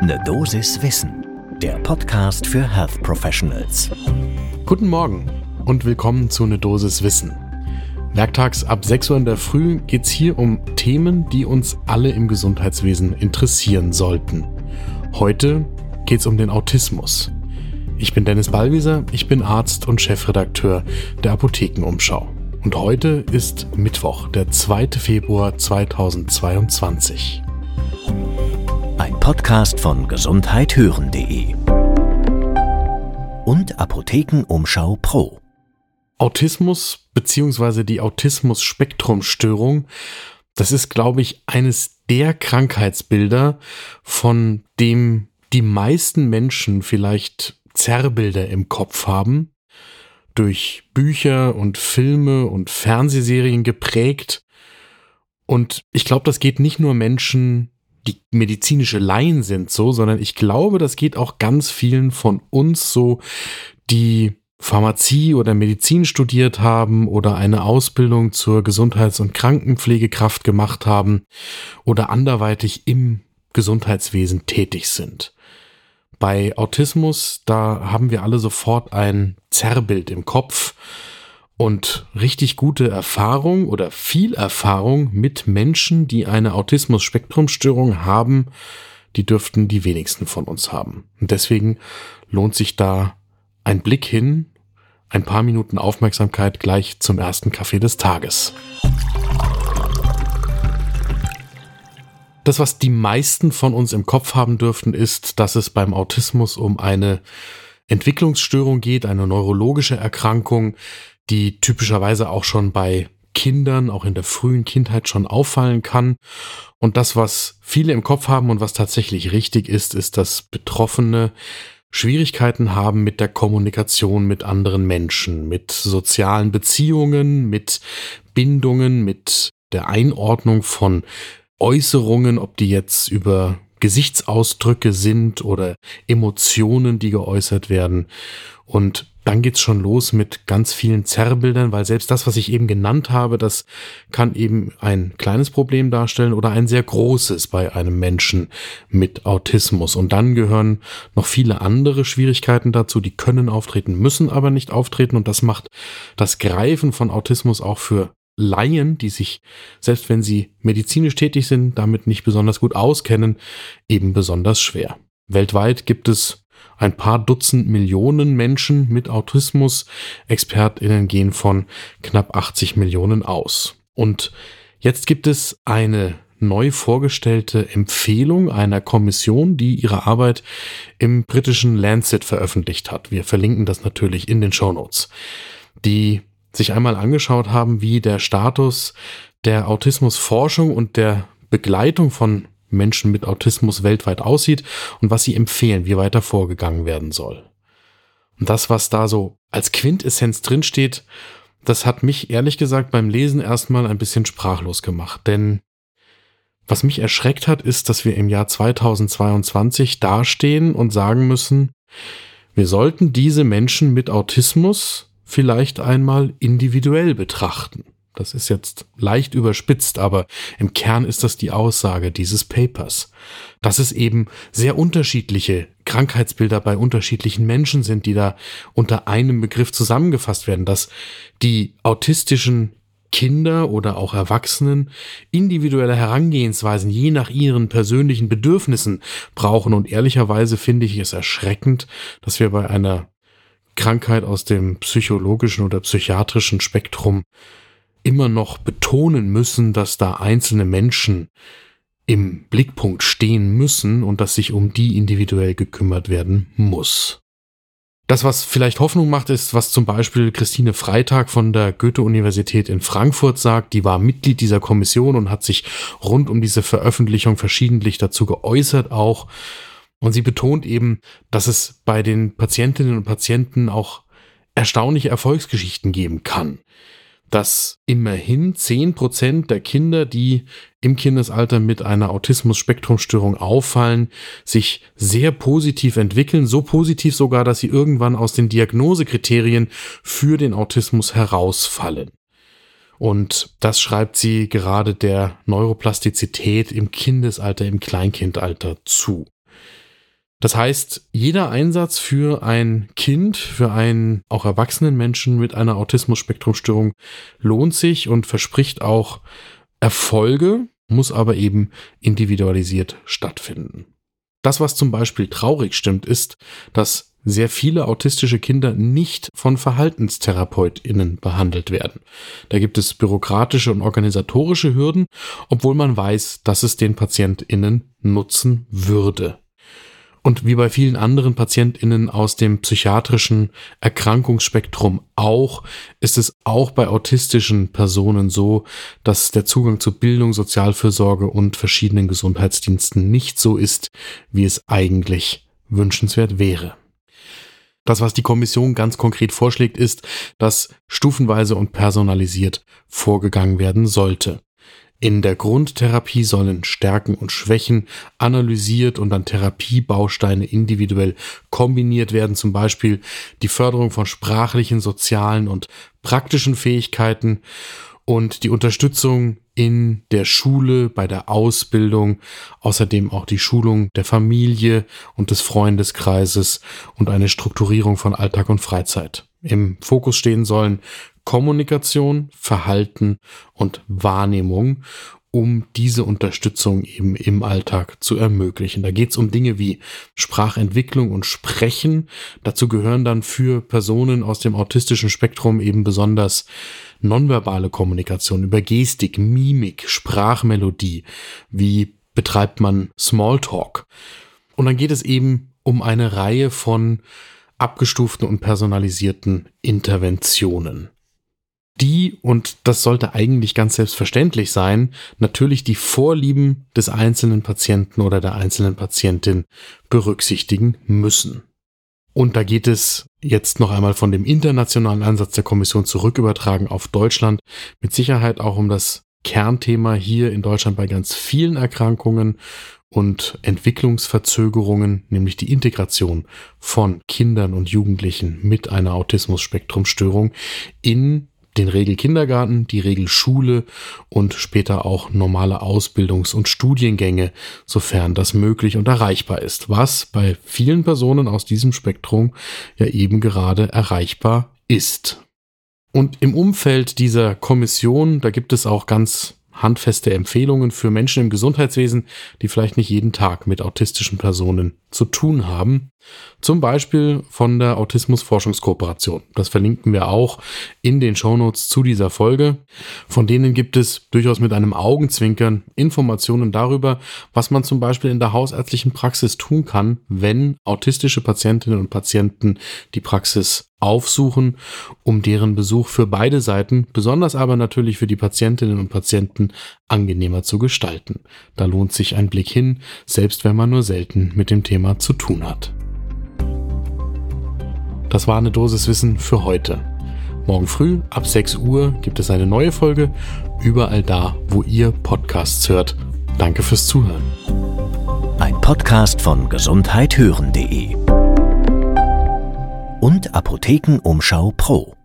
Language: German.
Ne Dosis Wissen, der Podcast für Health Professionals. Guten Morgen und willkommen zu Ne Dosis Wissen. Werktags ab 6 Uhr in der Früh geht es hier um Themen, die uns alle im Gesundheitswesen interessieren sollten. Heute geht es um den Autismus. Ich bin Dennis Ballwieser, ich bin Arzt und Chefredakteur der Apothekenumschau. Und heute ist Mittwoch, der 2. Februar 2022. Podcast von gesundheithören.de und Apothekenumschau Pro. Autismus bzw. die Autismus-Spektrum-Störung, das ist, glaube ich, eines der Krankheitsbilder, von dem die meisten Menschen vielleicht Zerrbilder im Kopf haben durch Bücher und Filme und Fernsehserien geprägt. Und ich glaube, das geht nicht nur Menschen, die medizinische Laien sind so, sondern ich glaube, das geht auch ganz vielen von uns so, die Pharmazie oder Medizin studiert haben oder eine Ausbildung zur Gesundheits- und Krankenpflegekraft gemacht haben oder anderweitig im Gesundheitswesen tätig sind. Bei Autismus, da haben wir alle sofort ein Zerrbild im Kopf und richtig gute Erfahrung oder viel Erfahrung mit Menschen, die eine Autismus-Spektrumstörung haben, die dürften die wenigsten von uns haben. Und deswegen lohnt sich da ein Blick hin, ein paar Minuten Aufmerksamkeit gleich zum ersten Kaffee des Tages. Das, was die meisten von uns im Kopf haben dürften, ist, dass es beim Autismus um eine Entwicklungsstörung geht, eine neurologische Erkrankung, die typischerweise auch schon bei Kindern, auch in der frühen Kindheit schon auffallen kann. Und das, was viele im Kopf haben und was tatsächlich richtig ist, ist, dass Betroffene Schwierigkeiten haben mit der Kommunikation mit anderen Menschen, mit sozialen Beziehungen, mit Bindungen, mit der Einordnung von Äußerungen, ob die jetzt über Gesichtsausdrücke sind oder Emotionen, die geäußert werden. Und dann geht's schon los mit ganz vielen Zerrbildern, weil selbst das, was ich eben genannt habe, das kann eben ein kleines Problem darstellen oder ein sehr großes bei einem Menschen mit Autismus. Und dann gehören noch viele andere Schwierigkeiten dazu, die können auftreten, müssen aber nicht auftreten. Und das macht das Greifen von Autismus auch für Laien, die sich, selbst wenn sie medizinisch tätig sind, damit nicht besonders gut auskennen, eben besonders schwer. Weltweit gibt es ein paar Dutzend Millionen Menschen mit Autismus. Expertinnen gehen von knapp 80 Millionen aus. Und jetzt gibt es eine neu vorgestellte Empfehlung einer Kommission, die ihre Arbeit im britischen Lancet veröffentlicht hat. Wir verlinken das natürlich in den Show Notes. Die sich einmal angeschaut haben, wie der Status der Autismusforschung und der Begleitung von Menschen mit Autismus weltweit aussieht und was sie empfehlen, wie weiter vorgegangen werden soll. Und das, was da so als Quintessenz drinsteht, das hat mich ehrlich gesagt beim Lesen erstmal ein bisschen sprachlos gemacht. Denn was mich erschreckt hat, ist, dass wir im Jahr 2022 dastehen und sagen müssen, wir sollten diese Menschen mit Autismus vielleicht einmal individuell betrachten. Das ist jetzt leicht überspitzt, aber im Kern ist das die Aussage dieses Papers, dass es eben sehr unterschiedliche Krankheitsbilder bei unterschiedlichen Menschen sind, die da unter einem Begriff zusammengefasst werden, dass die autistischen Kinder oder auch Erwachsenen individuelle Herangehensweisen je nach ihren persönlichen Bedürfnissen brauchen. Und ehrlicherweise finde ich es erschreckend, dass wir bei einer Krankheit aus dem psychologischen oder psychiatrischen Spektrum immer noch betonen müssen, dass da einzelne Menschen im Blickpunkt stehen müssen und dass sich um die individuell gekümmert werden muss. Das, was vielleicht Hoffnung macht, ist, was zum Beispiel Christine Freitag von der Goethe-Universität in Frankfurt sagt. Die war Mitglied dieser Kommission und hat sich rund um diese Veröffentlichung verschiedentlich dazu geäußert auch. Und sie betont eben, dass es bei den Patientinnen und Patienten auch erstaunliche Erfolgsgeschichten geben kann. Dass immerhin zehn Prozent der Kinder, die im Kindesalter mit einer Autismus-Spektrumstörung auffallen, sich sehr positiv entwickeln, so positiv sogar, dass sie irgendwann aus den Diagnosekriterien für den Autismus herausfallen. Und das schreibt sie gerade der Neuroplastizität im Kindesalter, im Kleinkindalter zu. Das heißt, jeder Einsatz für ein Kind, für einen auch erwachsenen Menschen mit einer Autismus-Spektrum-Störung lohnt sich und verspricht auch Erfolge, muss aber eben individualisiert stattfinden. Das, was zum Beispiel traurig stimmt, ist, dass sehr viele autistische Kinder nicht von VerhaltenstherapeutInnen behandelt werden. Da gibt es bürokratische und organisatorische Hürden, obwohl man weiß, dass es den PatientInnen nutzen würde. Und wie bei vielen anderen PatientInnen aus dem psychiatrischen Erkrankungsspektrum auch, ist es auch bei autistischen Personen so, dass der Zugang zu Bildung, Sozialfürsorge und verschiedenen Gesundheitsdiensten nicht so ist, wie es eigentlich wünschenswert wäre. Das, was die Kommission ganz konkret vorschlägt, ist, dass stufenweise und personalisiert vorgegangen werden sollte. In der Grundtherapie sollen Stärken und Schwächen analysiert und dann Therapiebausteine individuell kombiniert werden, zum Beispiel die Förderung von sprachlichen, sozialen und praktischen Fähigkeiten und die Unterstützung in der Schule, bei der Ausbildung, außerdem auch die Schulung der Familie und des Freundeskreises und eine Strukturierung von Alltag und Freizeit. Im Fokus stehen sollen Kommunikation, Verhalten und Wahrnehmung, um diese Unterstützung eben im Alltag zu ermöglichen. Da geht es um Dinge wie Sprachentwicklung und Sprechen. Dazu gehören dann für Personen aus dem autistischen Spektrum eben besonders nonverbale Kommunikation über Gestik, Mimik, Sprachmelodie. Wie betreibt man Smalltalk? Und dann geht es eben um eine Reihe von abgestuften und personalisierten Interventionen die, und das sollte eigentlich ganz selbstverständlich sein, natürlich die Vorlieben des einzelnen Patienten oder der einzelnen Patientin berücksichtigen müssen. Und da geht es jetzt noch einmal von dem internationalen Ansatz der Kommission zurückübertragen auf Deutschland, mit Sicherheit auch um das Kernthema hier in Deutschland bei ganz vielen Erkrankungen und Entwicklungsverzögerungen, nämlich die Integration von Kindern und Jugendlichen mit einer Autismus-Spektrum-Störung in den Regelkindergarten, die Regelschule und später auch normale Ausbildungs- und Studiengänge, sofern das möglich und erreichbar ist, was bei vielen Personen aus diesem Spektrum ja eben gerade erreichbar ist. Und im Umfeld dieser Kommission, da gibt es auch ganz handfeste Empfehlungen für Menschen im Gesundheitswesen, die vielleicht nicht jeden Tag mit autistischen Personen zu tun haben. Zum Beispiel von der Autismus-Forschungskooperation. Das verlinken wir auch in den Shownotes zu dieser Folge. Von denen gibt es durchaus mit einem Augenzwinkern Informationen darüber, was man zum Beispiel in der hausärztlichen Praxis tun kann, wenn autistische Patientinnen und Patienten die Praxis aufsuchen, um deren Besuch für beide Seiten, besonders aber natürlich für die Patientinnen und Patienten, angenehmer zu gestalten. Da lohnt sich ein Blick hin, selbst wenn man nur selten mit dem Thema zu tun hat. Das war eine Dosis Wissen für heute. Morgen früh ab 6 Uhr gibt es eine neue Folge, überall da, wo ihr Podcasts hört. Danke fürs Zuhören. Ein Podcast von gesundheithören.de und Apothekenumschau Pro.